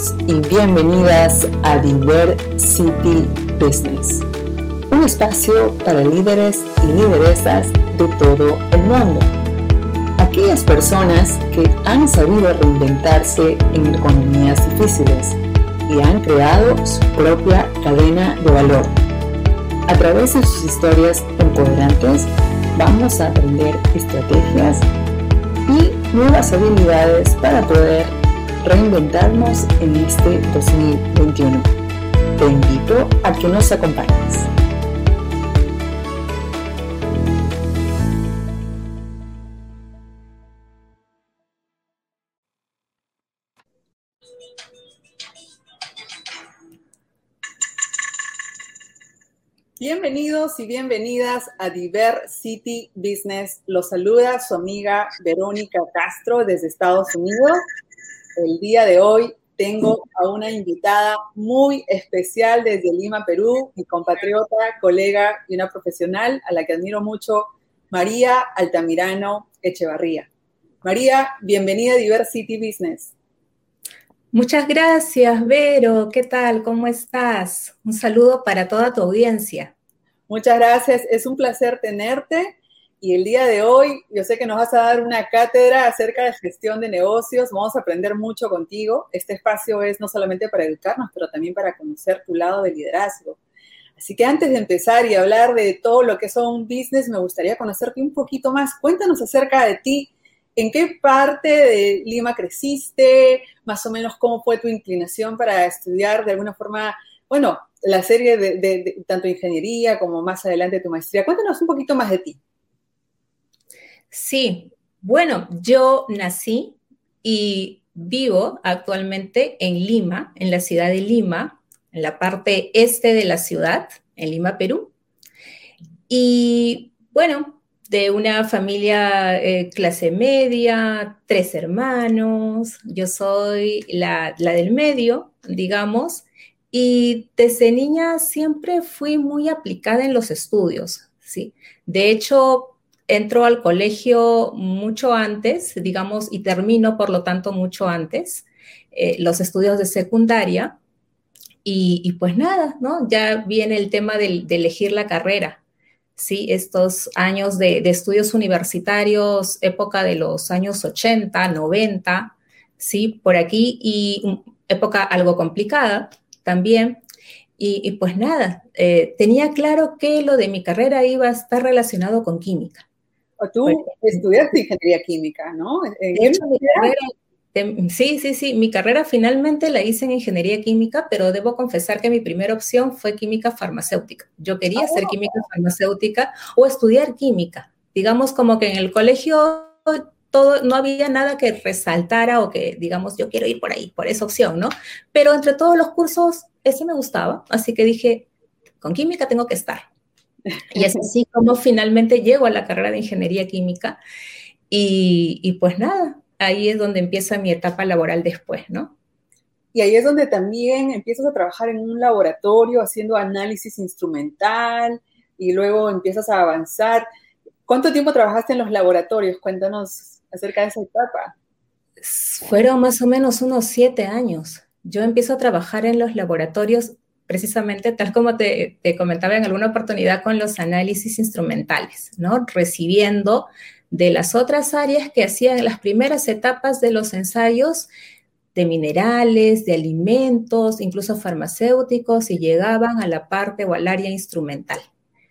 Bienvenidos y bienvenidas a Diversity Business, un espacio para líderes y lideresas de todo el mundo. Aquellas personas que han sabido reinventarse en economías difíciles y han creado su propia cadena de valor. A través de sus historias empoderantes vamos a aprender estrategias y nuevas habilidades para poder reinventarnos en este 2021. Te invito a que nos acompañes. Bienvenidos y bienvenidas a Diversity Business. Los saluda su amiga Verónica Castro desde Estados Unidos el día de hoy tengo a una invitada muy especial desde Lima, Perú, mi compatriota, colega y una profesional a la que admiro mucho, María Altamirano Echevarría. María, bienvenida a Diversity Business. Muchas gracias, Vero. ¿Qué tal? ¿Cómo estás? Un saludo para toda tu audiencia. Muchas gracias. Es un placer tenerte y el día de hoy yo sé que nos vas a dar una cátedra acerca de gestión de negocios. Vamos a aprender mucho contigo. Este espacio es no solamente para educarnos, pero también para conocer tu lado de liderazgo. Así que antes de empezar y hablar de todo lo que son business, me gustaría conocerte un poquito más. Cuéntanos acerca de ti. ¿En qué parte de Lima creciste? Más o menos cómo fue tu inclinación para estudiar de alguna forma, bueno, la serie de tanto ingeniería como más adelante tu maestría. Cuéntanos un poquito más de ti. Sí, bueno, yo nací y vivo actualmente en Lima, en la ciudad de Lima, en la parte este de la ciudad, en Lima, Perú. Y bueno, de una familia eh, clase media, tres hermanos, yo soy la, la del medio, digamos, y desde niña siempre fui muy aplicada en los estudios, ¿sí? De hecho, entro al colegio mucho antes, digamos, y termino, por lo tanto, mucho antes eh, los estudios de secundaria. Y, pues nada, ¿no? Ya viene el tema de, elegir la carrera. Sí, estos años de, estudios universitarios, época de los años 80, 90, sí, por aquí, y época algo complicada también. Y, pues nada, eh, tenía claro que lo de mi carrera iba a estar relacionado con química. Tú estudiaste ingeniería química, ¿no? sí, sí, sí. Mi carrera finalmente la hice en ingeniería química, pero debo confesar que mi primera opción fue química farmacéutica. Yo quería ser oh. química farmacéutica o estudiar química. Digamos como que en el colegio todo, no había nada que resaltara o que, digamos, yo quiero ir por ahí, por esa opción, ¿no? Pero entre todos los cursos, ese me gustaba, así que dije, con química tengo que estar. Y es así como finalmente llego a la carrera de ingeniería química y, pues nada, ahí es donde empieza mi etapa laboral después, ¿no? Y ahí es donde también empiezas a trabajar en un laboratorio haciendo análisis instrumental y luego empiezas a avanzar. ¿Cuánto tiempo trabajaste en los laboratorios? Cuéntanos acerca de esa etapa. Fueron más o menos unos siete años. Yo empiezo a trabajar en los laboratorios precisamente tal como te, comentaba en alguna oportunidad con los análisis instrumentales, ¿no? Recibiendo de las otras áreas que hacían las primeras etapas de los ensayos de minerales, de alimentos, incluso farmacéuticos, y llegaban a la parte o al área instrumental.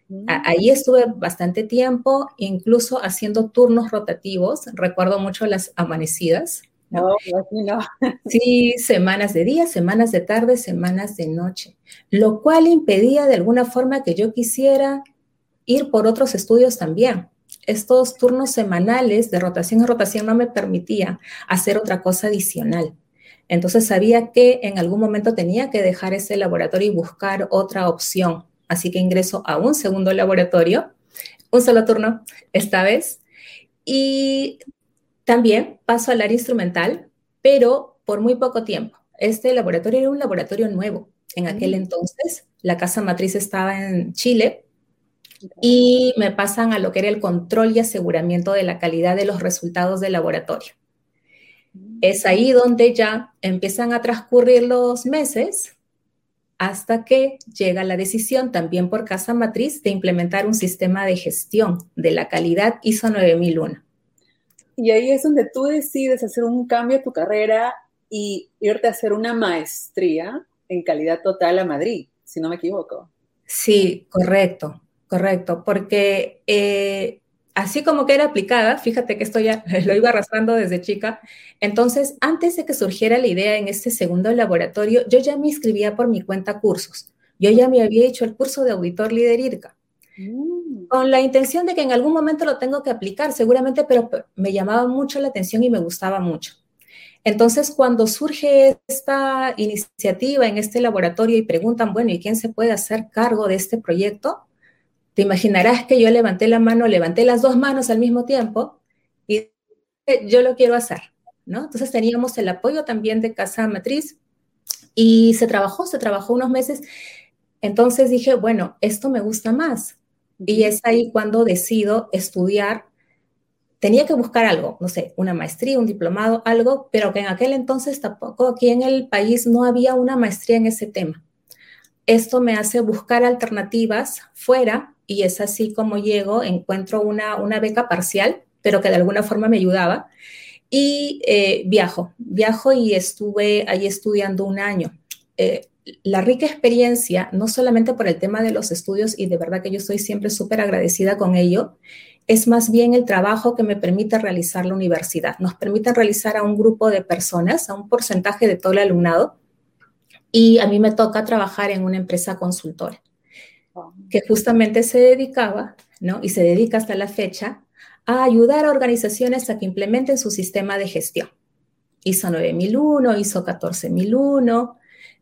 Mm. Ahí estuve bastante tiempo, incluso haciendo turnos rotativos. Recuerdo mucho las amanecidas, no, no. Sí, semanas de día, semanas de tarde, semanas de noche, lo cual impedía de alguna forma que yo quisiera ir por otros estudios también. Estos turnos semanales de rotación en rotación no me permitían hacer otra cosa adicional. Entonces sabía que en algún momento tenía que dejar ese laboratorio y buscar otra opción. Así que ingreso a un segundo laboratorio, un solo turno esta vez, y también paso al área instrumental, pero por muy poco tiempo. Este laboratorio era un laboratorio nuevo. En aquel mm. entonces, la casa matriz estaba en Chile y me pasan a lo que era el control y aseguramiento de la calidad de los resultados del laboratorio. Es ahí donde ya empiezan a transcurrir los meses hasta que llega la decisión también por casa matriz de implementar un sistema de gestión de la calidad ISO 9001. Y ahí es donde tú decides hacer un cambio a tu carrera y irte a hacer una maestría en calidad total a Madrid, si no me equivoco. Sí, correcto, correcto, porque eh, así como que era aplicada, fíjate que esto ya lo iba arrastrando desde chica, entonces antes de que surgiera la idea en este segundo laboratorio, yo ya me inscribía por mi cuenta cursos. Yo ya me había hecho el curso de auditor líder IRCA, mm. Con la intención de que en algún momento lo tengo que aplicar, seguramente, pero me llamaba mucho la atención y me gustaba mucho. Entonces, cuando surge esta iniciativa en este laboratorio y preguntan, bueno, ¿y quién se puede hacer cargo de este proyecto? Te imaginarás que yo levanté la mano, levanté las dos manos al mismo tiempo y yo lo quiero hacer, ¿no? Entonces teníamos el apoyo también de Casa Matriz y se trabajó, se trabajó unos meses. Entonces dije, bueno, esto me gusta más. Y es ahí cuando decido estudiar tenía que buscar algo, no sé, una maestría, un diplomado, algo, pero que en aquel entonces tampoco aquí en el país no había una maestría en ese tema. Esto me hace buscar alternativas fuera y es así como llego, encuentro una, una beca parcial, pero que de alguna forma me ayudaba y eh, viajo, viajo y estuve ahí estudiando un año. Eh, la rica experiencia, no solamente por el tema de los estudios, y de verdad que yo estoy siempre súper agradecida con ello, es más bien el trabajo que me permite realizar la universidad. Nos permite realizar a un grupo de personas, a un porcentaje de todo el alumnado, y a mí me toca trabajar en una empresa consultora que justamente se dedicaba, ¿no? Y se dedica hasta la fecha a ayudar a organizaciones a que implementen su sistema de gestión. ISO 9001, ISO 14001,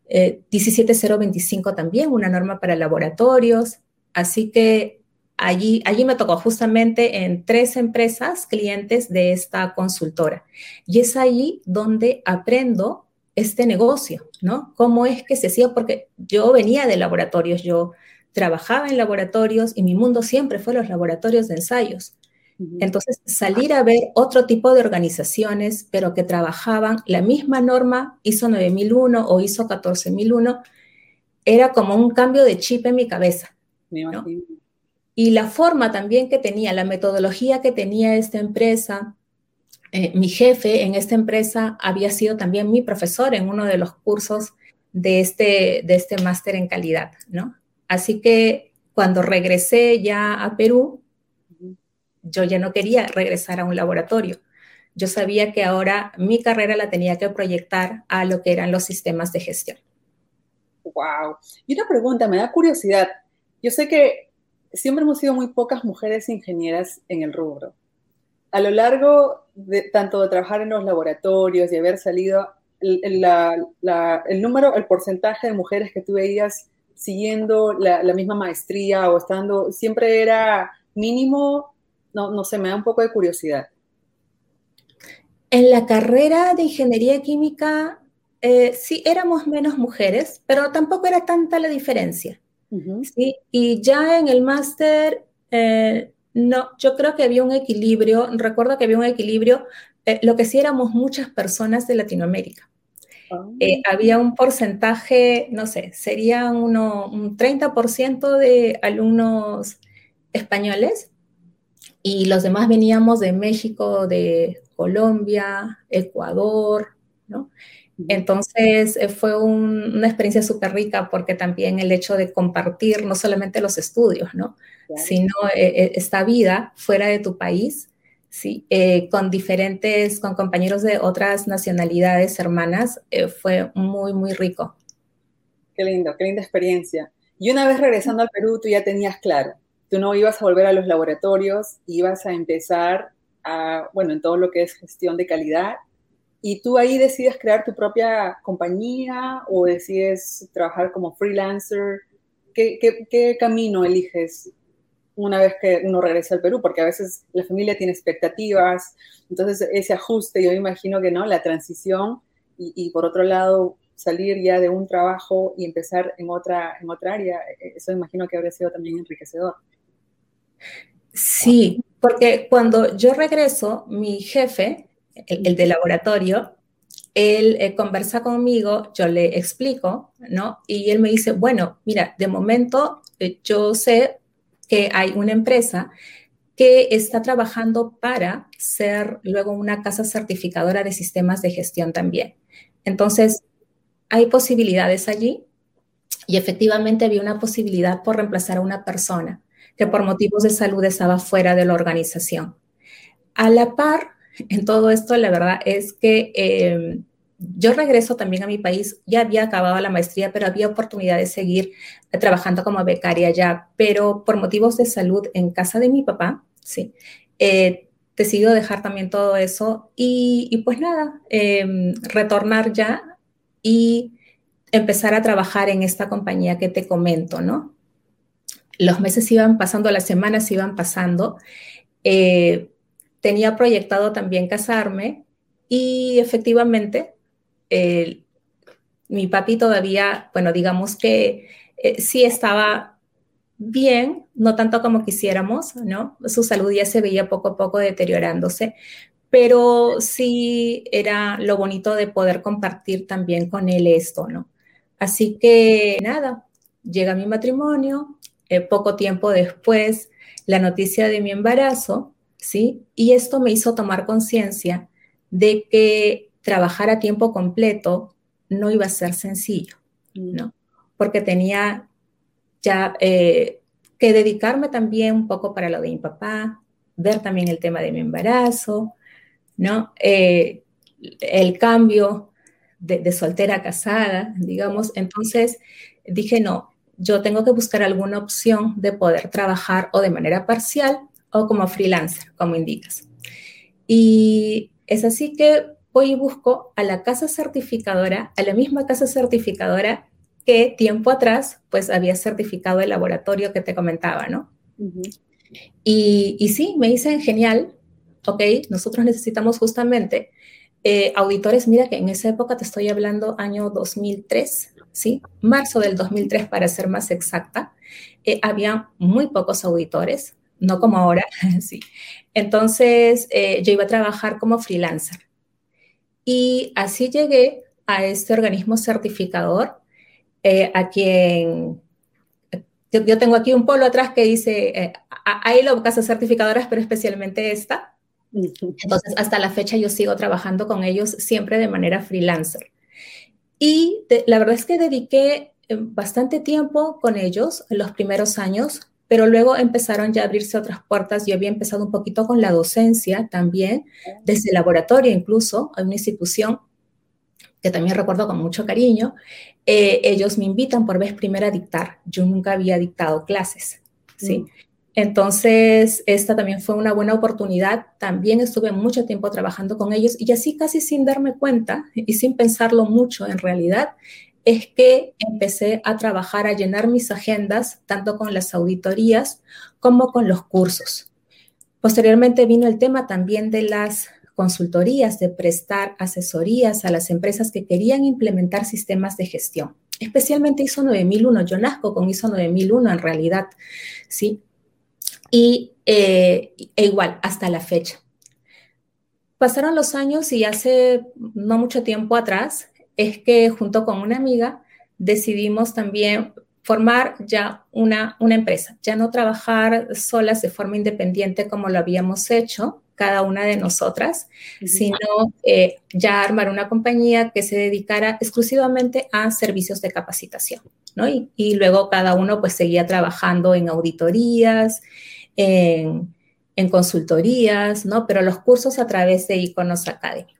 17025 también, una norma para laboratorios. Así que allí, allí me tocó justamente en tres empresas clientes de esta consultora. Y es ahí donde aprendo este negocio, ¿no? ¿Cómo es que se hacía? Porque yo venía de laboratorios, yo trabajaba en laboratorios y mi mundo siempre fue los laboratorios de ensayos. Entonces, salir a ver otro tipo de organizaciones, pero que trabajaban la misma norma ISO 9001 o ISO 14001, era como un cambio de chip en mi cabeza. ¿no? Y la forma también que tenía, la metodología que tenía esta empresa, eh, mi jefe en esta empresa había sido también mi profesor en uno de los cursos de este, de este máster en calidad, ¿no? Así que cuando regresé ya a Perú, yo ya no quería regresar a un laboratorio. Yo sabía que ahora mi carrera la tenía que proyectar a lo que eran los sistemas de gestión. Wow. Y una pregunta, me da curiosidad. Yo sé que siempre hemos sido muy pocas mujeres ingenieras en el rubro. A lo largo de tanto de trabajar en los laboratorios y haber salido, el, número, el porcentaje de mujeres que tú veías siguiendo la, misma maestría o estando, siempre era mínimo, no, no sé, me da un poco de curiosidad. En la carrera de ingeniería química, eh, sí éramos menos mujeres, pero tampoco era tanta la diferencia. ¿sí? Y ya en el máster, eh, no, yo creo que había un equilibrio, recuerdo que había un equilibrio, eh, lo que sí éramos muchas personas de Latinoamérica. Ah. Había un porcentaje, no sé, sería uno, un 30% de alumnos españoles y los demás veníamos de México, de Colombia, Ecuador, ¿no? Entonces eh, fue una experiencia súper rica porque también el hecho de compartir no solamente los estudios, ¿no? sino eh, eh, esta vida fuera de tu país, ¿sí? con diferentes, con compañeros de otras nacionalidades hermanas, fue muy, muy rico. Qué lindo, qué linda experiencia. Y una vez regresando al Perú, tú ya tenías claro, tú no ibas a volver a los laboratorios, ibas a empezar a, bueno, en todo lo que es gestión de calidad y tú ahí decides crear tu propia compañía o decides trabajar como freelancer. ¿Qué, camino eliges una vez que uno regresa al Perú? Porque a veces la familia tiene expectativas, entonces ese ajuste, yo imagino que no, la transición y, y por otro lado salir ya de un trabajo y empezar en otra, en otra área, eso imagino que habría sido también enriquecedor. Sí, porque cuando yo regreso, mi jefe el, de laboratorio, él eh, conversa conmigo, yo le explico, ¿no? Y él me dice, bueno, mira, de momento eh, yo sé que hay una empresa que está trabajando para ser luego una casa certificadora de sistemas de gestión también. Entonces, hay posibilidades allí y efectivamente había una posibilidad por reemplazar a una persona que por motivos de salud estaba fuera de la organización. A la par, en todo esto, la verdad es que em, yo regreso también a mi país, ya había acabado la maestría, pero había oportunidad de seguir trabajando como becaria ya, pero por motivos de salud en casa de mi papá, sí, eh, dejar también todo eso y, pues nada, em, retornar ya y empezar a trabajar en esta compañía que te comento, ¿no? Los meses iban pasando, las semanas iban pasando. Eh, tenía proyectado también casarme y efectivamente mi papi todavía, bueno, digamos que eh, sí estaba bien, no tanto como quisiéramos, ¿no? Su salud ya se veía poco a poco deteriorándose, pero sí era lo bonito de poder compartir también con él esto, ¿no? Así que nada, llega mi matrimonio, eh, poco tiempo después la noticia de mi embarazo, ¿sí? Y esto me hizo tomar conciencia de que trabajar a tiempo completo no iba a ser sencillo, mm. ¿no? Porque tenía ya eh, que dedicarme también un poco para lo de mi papá, ver también el tema de mi embarazo, ¿no? Eh, el cambio de, soltera a casada, digamos. Entonces dije, no, yo tengo que buscar alguna opción de poder trabajar o de manera parcial o como freelancer, como indicas. Y es así que voy y busco a la casa certificadora, a la misma casa certificadora que tiempo atrás, pues había certificado el laboratorio que te comentaba, ¿no? y, y, sí, me dicen, genial, ok, nosotros necesitamos justamente eh, auditores, mira que en esa época te estoy hablando año 2003, ¿sí? Marzo del 2003 para ser más exacta, eh, había muy pocos auditores, no como ahora, sí. Entonces eh, yo iba a trabajar como freelancer. Y así llegué a este organismo certificador, a quien yo, tengo aquí un polo atrás que dice, hay casas certificadoras, pero especialmente esta, entonces, hasta la fecha yo sigo trabajando con ellos siempre de manera freelancer. Y la verdad es que dediqué eh, bastante tiempo con ellos en los primeros años, pero luego empezaron ya a abrirse otras puertas. Yo había empezado un poquito con la docencia también, desde el laboratorio incluso, a una institución que también recuerdo con mucho cariño. Eh, ellos me invitan por vez primera a dictar. Yo nunca había dictado clases, ¿sí? Mm. Entonces, esta también fue una buena oportunidad. También estuve mucho tiempo trabajando con ellos y así casi sin darme cuenta y sin pensarlo mucho en realidad, es que empecé a trabajar, a llenar mis agendas, tanto con las auditorías como con los cursos. Posteriormente vino el tema también de las consultorías, de prestar asesorías a las empresas que querían implementar sistemas de gestión, especialmente ISO 9001. Yo nazco con ISO 9001 en realidad, ¿sí? Y eh, e igual hasta la fecha. Pasaron los años y hace no mucho tiempo atrás es que junto con una amiga decidimos también formar ya una, una empresa, ya no trabajar solas de forma independiente como lo habíamos hecho cada una de nosotras, sino eh, ya armar una compañía que se dedicara exclusivamente a servicios de capacitación, ¿no? Y, y luego cada uno pues seguía trabajando en auditorías, en, consultorías, ¿no? Pero los cursos a través de Iconos Academy.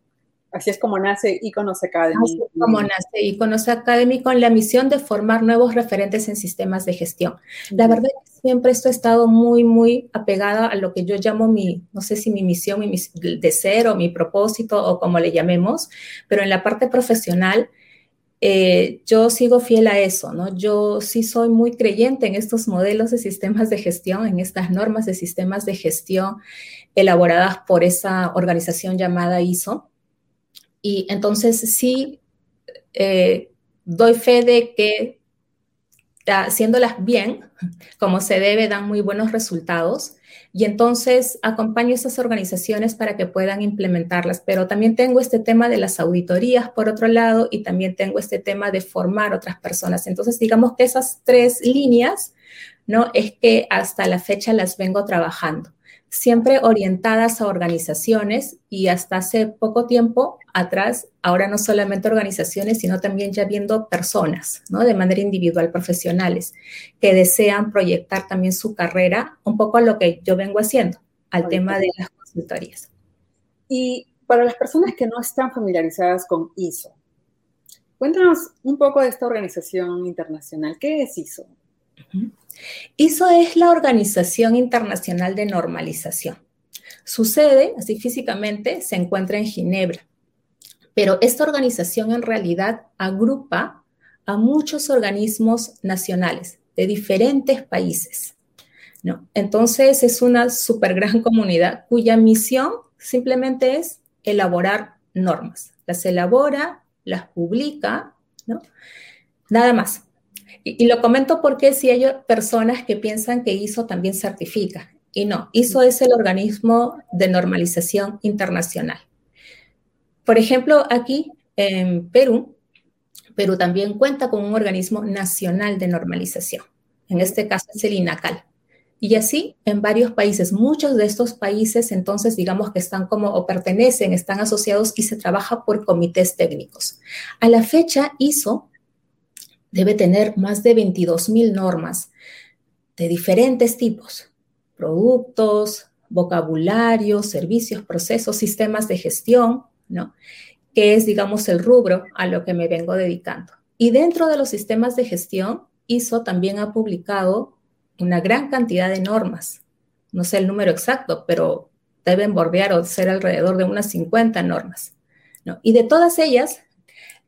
Así es como nace Iconos Academy. Así es como nace Iconos Academy con la misión de formar nuevos referentes en sistemas de gestión. La verdad es que siempre esto ha estado muy, muy apegada a lo que yo llamo mi, no sé si mi misión, mi de ser o mi propósito o como le llamemos, pero en la parte profesional eh, yo sigo fiel a eso, ¿no? Yo sí soy muy creyente en estos modelos de sistemas de gestión, en estas normas de sistemas de gestión elaboradas por esa organización llamada ISO. Y entonces sí eh, doy fe de que haciéndolas bien, como se debe, dan muy buenos resultados. Y entonces acompaño esas organizaciones para que puedan implementarlas. Pero también tengo este tema de las auditorías, por otro lado, y también tengo este tema de formar otras personas. Entonces, digamos que esas tres líneas, ¿no? Es que hasta la fecha las vengo trabajando siempre orientadas a organizaciones y hasta hace poco tiempo atrás, ahora no solamente organizaciones, sino también ya viendo personas, ¿no? De manera individual, profesionales, que desean proyectar también su carrera un poco a lo que yo vengo haciendo, al tema de las consultorías. Y para las personas que no están familiarizadas con ISO, cuéntanos un poco de esta organización internacional. ¿Qué es ISO? ISO es la Organización Internacional de Normalización. Su sede, así físicamente, se encuentra en Ginebra, pero esta organización en realidad agrupa a muchos organismos nacionales de diferentes países. ¿no? Entonces es una súper gran comunidad cuya misión simplemente es elaborar normas. Las elabora, las publica, ¿no? Nada más. Y, lo comento porque si hay personas que piensan que ISO también certifica. Y no, ISO es el organismo de normalización internacional. Por ejemplo, aquí en Perú, Perú también cuenta con un organismo nacional de normalización. En este caso es el INACAL. Y así en varios países, muchos de estos países entonces digamos que están como o pertenecen, están asociados y se trabaja por comités técnicos. A la fecha, ISO debe tener más de 22.000 normas de diferentes tipos, productos, vocabulario, servicios, procesos, sistemas de gestión, ¿no? Que es, digamos, el rubro a lo que me vengo dedicando. Y dentro de los sistemas de gestión, ISO también ha publicado una gran cantidad de normas. No sé el número exacto, pero deben bordear o ser alrededor de unas 50 normas. ¿no? Y de todas ellas,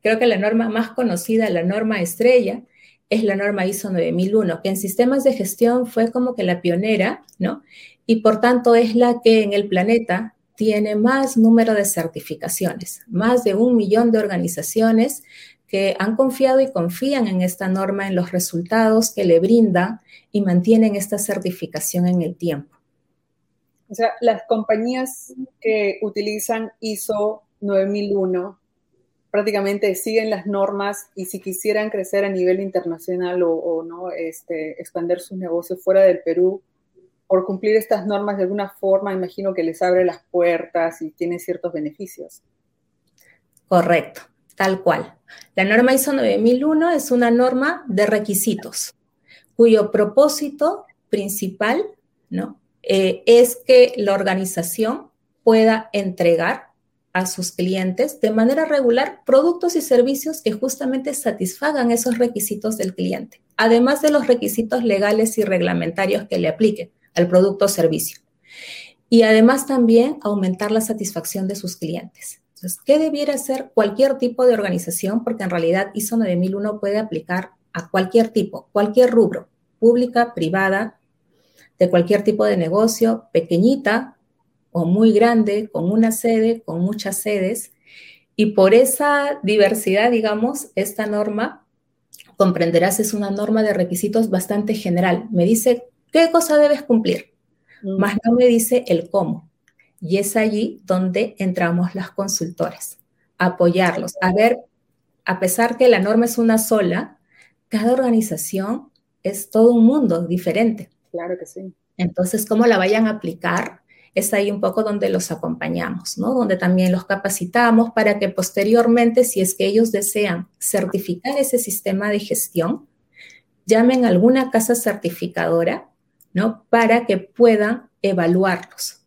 Creo que la norma más conocida, la norma estrella, es la norma ISO 9001, que en sistemas de gestión fue como que la pionera, ¿no? Y por tanto es la que en el planeta tiene más número de certificaciones, más de un millón de organizaciones que han confiado y confían en esta norma, en los resultados que le brinda y mantienen esta certificación en el tiempo. O sea, las compañías que utilizan ISO 9001 prácticamente siguen las normas y si quisieran crecer a nivel internacional o, no este, expandir sus negocios fuera del Perú, por cumplir estas normas de alguna forma, imagino que les abre las puertas y tiene ciertos beneficios. Correcto, tal cual. La norma ISO 9001 es una norma de requisitos cuyo propósito principal ¿no? Eh, es que la organización pueda entregar a sus clientes de manera regular productos y servicios que justamente satisfagan esos requisitos del cliente, además de los requisitos legales y reglamentarios que le apliquen al producto o servicio. Y además también aumentar la satisfacción de sus clientes. Entonces, ¿qué debiera hacer cualquier tipo de organización? Porque en realidad ISO 9001 puede aplicar a cualquier tipo, cualquier rubro, pública, privada, de cualquier tipo de negocio, pequeñita, o muy grande, con una sede, con muchas sedes. Y por esa diversidad, digamos, esta norma, comprenderás, es una norma de requisitos bastante general. Me dice qué cosa debes cumplir, mm. más no me dice el cómo. Y es allí donde entramos las consultoras, apoyarlos. A ver, a pesar que la norma es una sola, cada organización es todo un mundo diferente. Claro que sí. Entonces, cómo la vayan a aplicar es ahí un poco donde los acompañamos, ¿no? Donde también los capacitamos para que posteriormente, si es que ellos desean certificar ese sistema de gestión, llamen a alguna casa certificadora, ¿no? Para que puedan evaluarlos.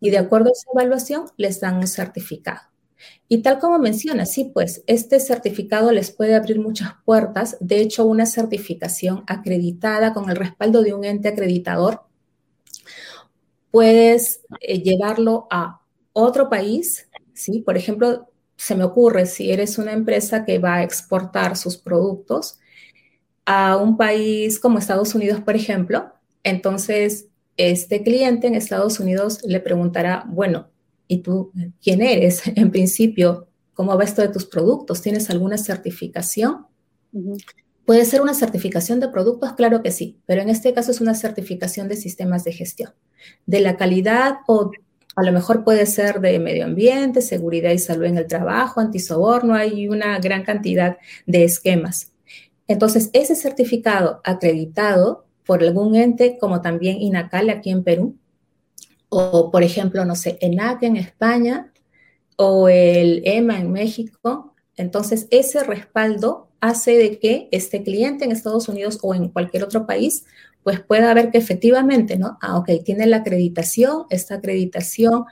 Y de acuerdo a esa evaluación, les dan un certificado. Y tal como menciona, sí, pues este certificado les puede abrir muchas puertas. De hecho, una certificación acreditada con el respaldo de un ente acreditador puedes eh, llevarlo a otro país, ¿sí? Por ejemplo, se me ocurre si eres una empresa que va a exportar sus productos a un país como Estados Unidos, por ejemplo, entonces este cliente en Estados Unidos le preguntará, bueno, ¿y tú quién eres? En principio, ¿cómo va esto de tus productos? ¿Tienes alguna certificación? ¿Puede ser una certificación de productos? Claro que sí, pero en este caso es una certificación de sistemas de gestión, de la calidad o a lo mejor puede ser de medio ambiente, seguridad y salud en el trabajo, antisoborno, hay una gran cantidad de esquemas. Entonces, ese certificado acreditado por algún ente como también INACAL aquí en Perú, o por ejemplo, no sé, ENAC en España o el EMA en México, entonces ese respaldo hace de que este cliente en Estados Unidos o en cualquier otro país, pues pueda ver que efectivamente, ¿no? Ah, ok, tiene la acreditación, esta acreditación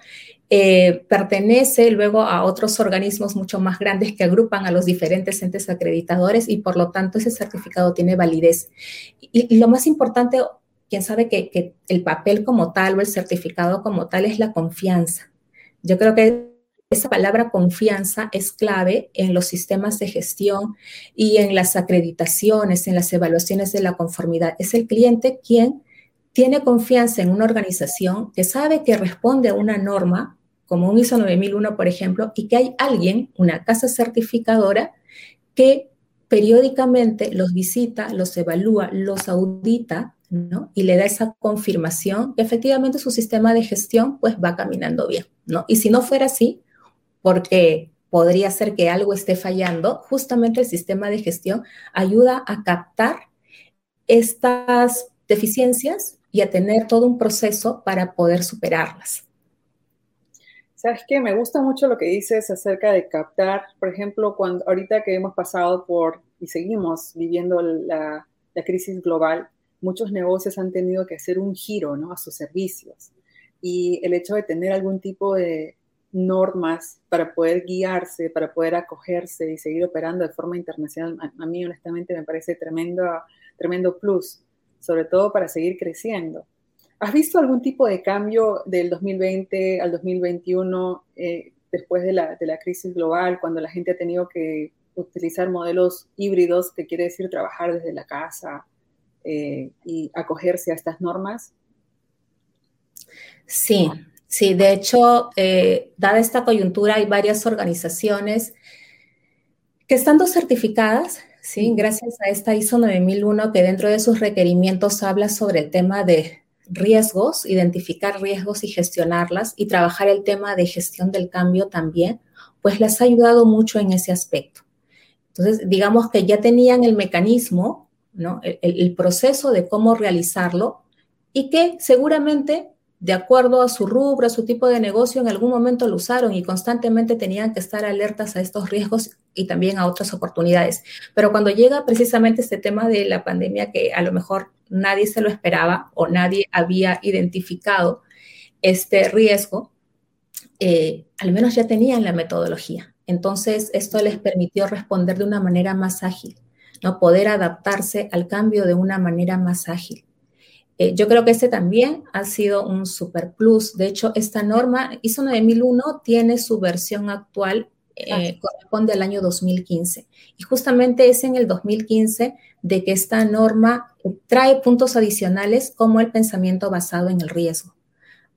eh, pertenece luego a otros organismos mucho más grandes que agrupan a los diferentes entes acreditadores y por lo tanto ese certificado tiene validez. Y, lo más importante, quién sabe que, que el papel como tal o el certificado como tal es la confianza. Yo creo que esa palabra confianza es clave en los sistemas de gestión y en las acreditaciones, en las evaluaciones de la conformidad. Es el cliente quien tiene confianza en una organización que sabe que responde a una norma, como un ISO 9001, por ejemplo, y que hay alguien, una casa certificadora, que periódicamente los visita, los evalúa, los audita ¿no? Y le da esa confirmación que efectivamente su sistema de gestión pues va caminando bien, ¿no? Y si no fuera así, porque podría ser que algo esté fallando, justamente el sistema de gestión ayuda a captar estas deficiencias y a tener todo un proceso para poder superarlas. Sabes qué? me gusta mucho lo que dices acerca de captar, por ejemplo, cuando ahorita que hemos pasado por y seguimos viviendo la, la crisis global, muchos negocios han tenido que hacer un giro ¿no? a sus servicios. Y el hecho de tener algún tipo de, normas para poder guiarse, para poder acogerse y seguir operando de forma internacional, a, mí honestamente me parece tremendo, tremendo plus, sobre todo para seguir creciendo. ¿Has visto algún tipo de cambio del 2020 al 2021 eh, después de la, de la crisis global, cuando la gente ha tenido que utilizar modelos híbridos, que quiere decir trabajar desde la casa eh, y acogerse a estas normas? Sí, Sí, de hecho, eh, dada esta coyuntura, hay varias organizaciones que estando certificadas, ¿sí? gracias a esta ISO 9001, que dentro de sus requerimientos habla sobre el tema de riesgos, identificar riesgos y gestionarlas, y trabajar el tema de gestión del cambio también, pues les ha ayudado mucho en ese aspecto. Entonces, digamos que ya tenían el mecanismo, ¿no? el proceso de cómo realizarlo, y que seguramente de acuerdo a su rubro, a su tipo de negocio, en algún momento lo usaron y constantemente tenían que estar alertas a estos riesgos y también a otras oportunidades. Pero cuando llega precisamente este tema de la pandemia que a lo mejor nadie se lo esperaba o nadie había identificado este riesgo, eh, al menos ya tenían la metodología. Entonces, esto les permitió responder de una manera más ágil, ¿no? Poder adaptarse al cambio de una manera más ágil. Eh, yo creo que este también ha sido un super plus. De hecho, esta norma ISO 9001 tiene su versión actual, eh, corresponde al año 2015. Y justamente es en el 2015 de que esta norma trae puntos adicionales como el pensamiento basado en el riesgo.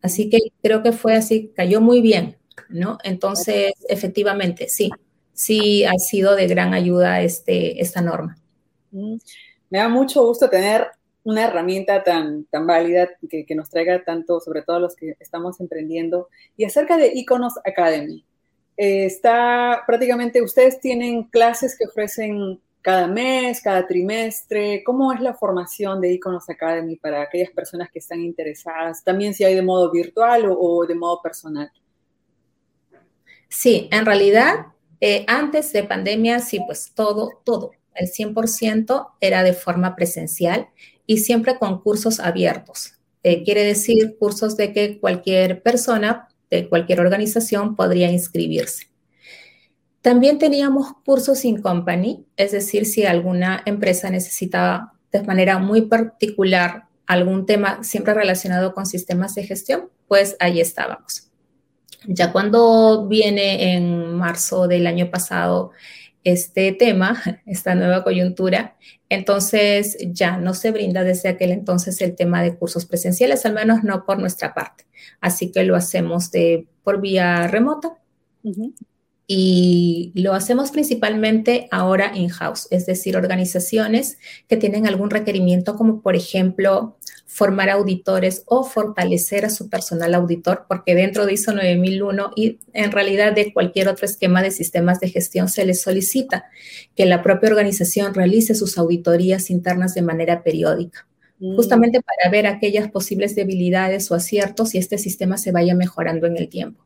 Así que creo que fue así, cayó muy bien, ¿no? Entonces, efectivamente, sí, sí ha sido de gran ayuda este, esta norma. Mm, me da mucho gusto tener una herramienta tan, tan válida que, nos traiga tanto, sobre todo los que estamos emprendiendo. Y acerca de Iconos Academy, eh, está prácticamente, ustedes tienen clases que ofrecen cada mes, cada trimestre. ¿Cómo es la formación de Iconos Academy para aquellas personas que están interesadas? También si hay de modo virtual o, de modo personal. Sí, en realidad, eh, antes de pandemia, sí, pues todo, todo, el 100% era de forma presencial y siempre con cursos abiertos. Eh, quiere decir cursos de que cualquier persona de cualquier organización podría inscribirse. También teníamos cursos in company, es decir, si alguna empresa necesitaba de manera muy particular algún tema siempre relacionado con sistemas de gestión, pues ahí estábamos. Ya cuando viene en marzo del año pasado este tema, esta nueva coyuntura, entonces ya no se brinda desde aquel entonces el tema de cursos presenciales, al menos no por nuestra parte. Así que lo hacemos de, por vía remota. y lo hacemos principalmente ahora in-house, es decir, organizaciones que tienen algún requerimiento como por ejemplo formar auditores o fortalecer a su personal auditor, porque dentro de ISO 9001 y en realidad de cualquier otro esquema de sistemas de gestión se les solicita que la propia organización realice sus auditorías internas de manera periódica mm. justamente para ver aquellas posibles debilidades o aciertos y este sistema se vaya mejorando en el tiempo.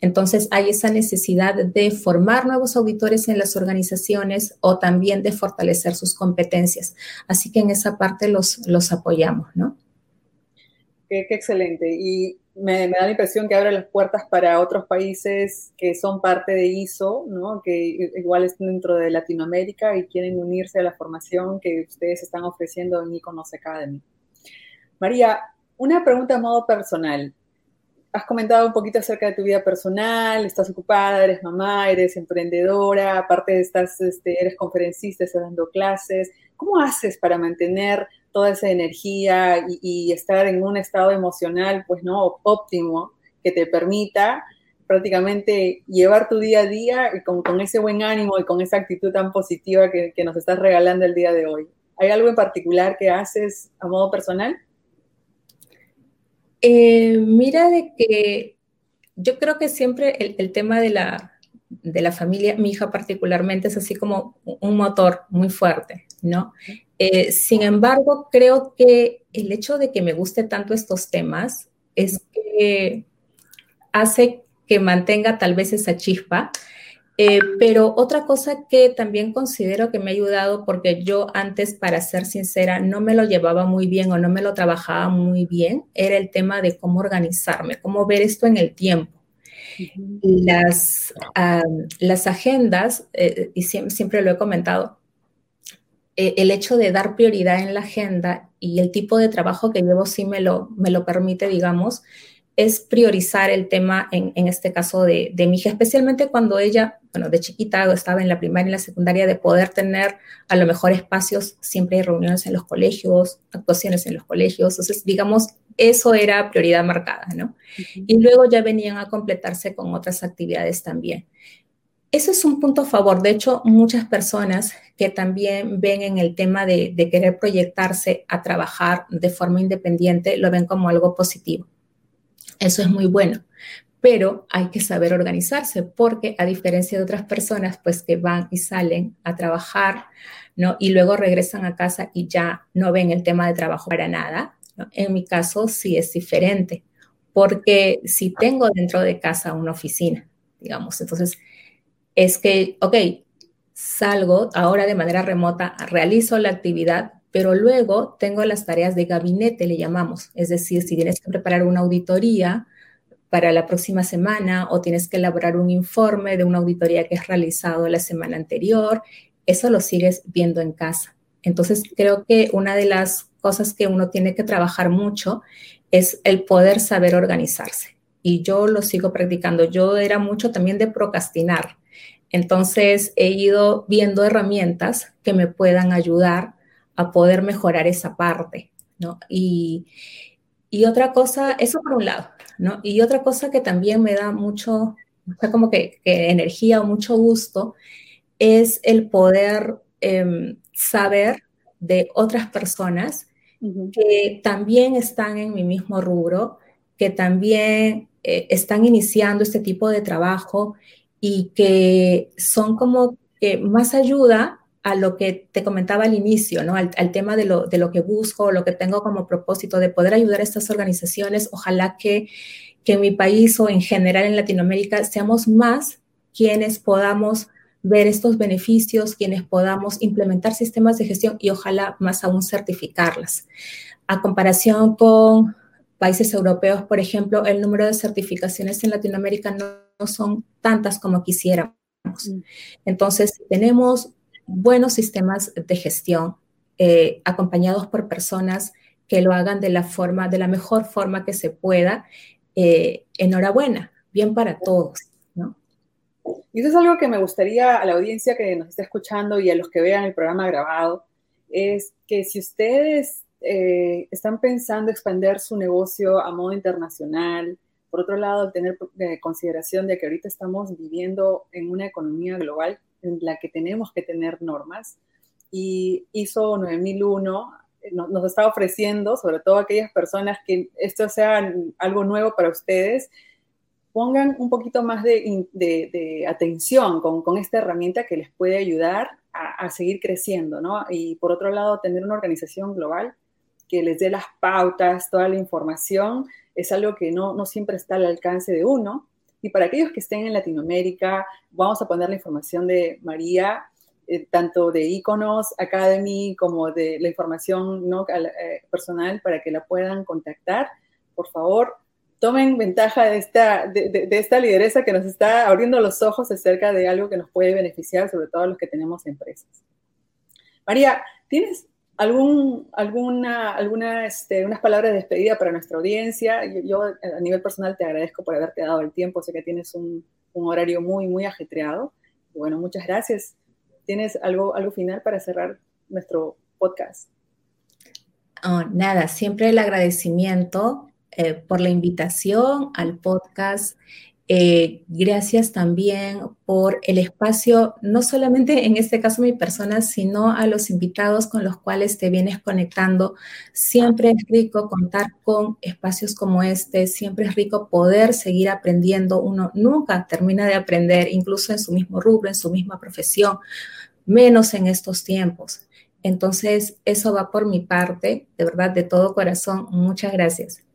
Entonces, hay esa necesidad de formar nuevos auditores en las organizaciones o también de fortalecer sus competencias. Así que en esa parte los, apoyamos, ¿no? Qué, excelente. Y me, da la impresión que abre las puertas para otros países que son parte de ISO, ¿no? que igual están dentro de Latinoamérica y quieren unirse a la formación que ustedes están ofreciendo en Iconos Academy. María, una pregunta a modo personal has comentado un poquito acerca de tu vida personal, estás ocupada, eres mamá, eres emprendedora, aparte estás, este, eres conferencista, estás dando clases. ¿Cómo haces para mantener toda esa energía y, estar en un estado emocional, pues no, óptimo, que te permita prácticamente llevar tu día a día y con, ese buen ánimo y con esa actitud tan positiva que, que nos estás regalando el día de hoy? ¿Hay algo en particular que haces a modo personal? Eh, mira de que yo creo que siempre el, tema de la, de la familia, mi hija particularmente, es así como un motor muy fuerte, ¿no? Eh, sin embargo, creo que el hecho de que me guste tanto estos temas es que hace que mantenga tal vez esa chispa eh, pero otra cosa que también considero que me ha ayudado, porque yo antes, para ser sincera, no me lo llevaba muy bien o no me lo trabajaba muy bien, era el tema de cómo organizarme, cómo ver esto en el tiempo. Las, las agendas, eh, y siempre, lo he comentado, eh, el hecho de dar prioridad en la agenda y el tipo de trabajo que llevo sí me lo, me lo permite, digamos, es priorizar el tema, en, este caso de, mi hija, especialmente cuando ella, bueno, de chiquita estaba en la primaria y la secundaria, de poder tener a lo mejor espacios, siempre hay reuniones en los colegios, actuaciones en los colegios, entonces, digamos, eso era prioridad marcada, ¿no? Y luego ya venían a completarse con otras actividades también. Eso es un punto a favor. De hecho, muchas personas que también ven en el tema de querer proyectarse a trabajar de forma independiente, lo ven como algo positivo eso es muy bueno, pero hay que saber organizarse porque a diferencia de otras personas, pues que van y salen a trabajar, ¿no? Y luego regresan a casa y ya no ven el tema de trabajo para nada. En mi caso sí es diferente, porque si tengo dentro de casa una oficina, digamos, entonces es que, ok, salgo ahora de manera remota, realizo la actividad, pero luego tengo las tareas de gabinete, le llamamos. Es decir, si tienes que preparar una auditoría para la próxima semana o tienes que elaborar un informe de una auditoría que has realizado la semana anterior, eso lo sigues viendo en casa. Entonces, creo que una de las cosas que uno tiene que trabajar mucho es el poder saber organizarse. Y yo lo sigo practicando. Yo era mucho también de procrastinar. Entonces, he ido viendo herramientas que me puedan ayudar a poder mejorar esa parte, ¿no? Y, otra cosa, eso por un lado, ¿no? Y otra cosa que también me da mucho, como que, energía o mucho gusto, es el poder em, saber de otras personas que también están en mi mismo rubro, que también eh, están iniciando este tipo de trabajo y que son como que más ayuda a lo que te comentaba al inicio, ¿no? Al, tema de lo, de lo, que busco, lo que tengo como propósito de poder ayudar a estas organizaciones. Ojalá que, que en mi país o en general en Latinoamérica seamos más quienes podamos ver estos beneficios, quienes podamos implementar sistemas de gestión y ojalá más aún certificarlas. A comparación con países europeos, por ejemplo, el número de certificaciones en Latinoamérica no, no son tantas como quisiéramos. Mm. Entonces, tenemos buenos sistemas de gestión eh, acompañados por personas que lo hagan de la forma, de la mejor forma que se pueda. Eh, enhorabuena, bien para todos. Y eso es algo que me gustaría a la audiencia que nos está escuchando y a los que vean el programa grabado, es que si ustedes eh, están pensando expandir su negocio a modo internacional, Por otro lado, tener consideración de que ahorita estamos viviendo en una economía global en la que tenemos que tener normas. Y ISO 9001 nos, nos está ofreciendo, sobre todo a aquellas personas que esto sea algo nuevo para ustedes, pongan un poquito más de, atención con, esta herramienta que les puede ayudar a, seguir creciendo, ¿no? Y por otro lado, tener una organización global que les dé las pautas, toda la información, es algo que no, siempre está al alcance de uno. Y para aquellos que estén en Latinoamérica, vamos a poner la información de María, eh, tanto de Iconos Academy como de la información ¿no? Eh, personal para que la puedan contactar. Por favor, tomen ventaja de esta, de, esta lideresa que nos está abriendo los ojos acerca de algo que nos puede beneficiar, sobre todo a los que tenemos empresas. María, ¿tienes algún, alguna, alguna, este, unas palabras de despedida para nuestra audiencia? Yo, a nivel personal te agradezco por haberte dado el tiempo, sé que tienes un, un horario muy, muy ajetreado. bueno, muchas gracias. ¿Tienes algo, algo final para cerrar nuestro podcast? Oh, nada, siempre el agradecimiento eh, por la invitación al podcast. Eh, gracias también por el espacio, no solamente en este caso mi persona, sino a los invitados con los cuales te vienes conectando. Siempre es rico contar con espacios como este, siempre es rico poder seguir aprendiendo. Uno nunca termina de aprender, incluso en su mismo rubro, en su misma profesión, menos en estos tiempos. Entonces, eso va por mi parte, de verdad, de todo corazón. Muchas gracias.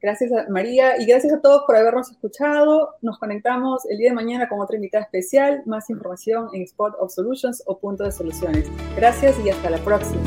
Gracias a María y gracias a todos por habernos escuchado. Nos conectamos el día de mañana con otra invitada especial. Más información en Spot of Solutions o Punto de Soluciones. Gracias y hasta la próxima.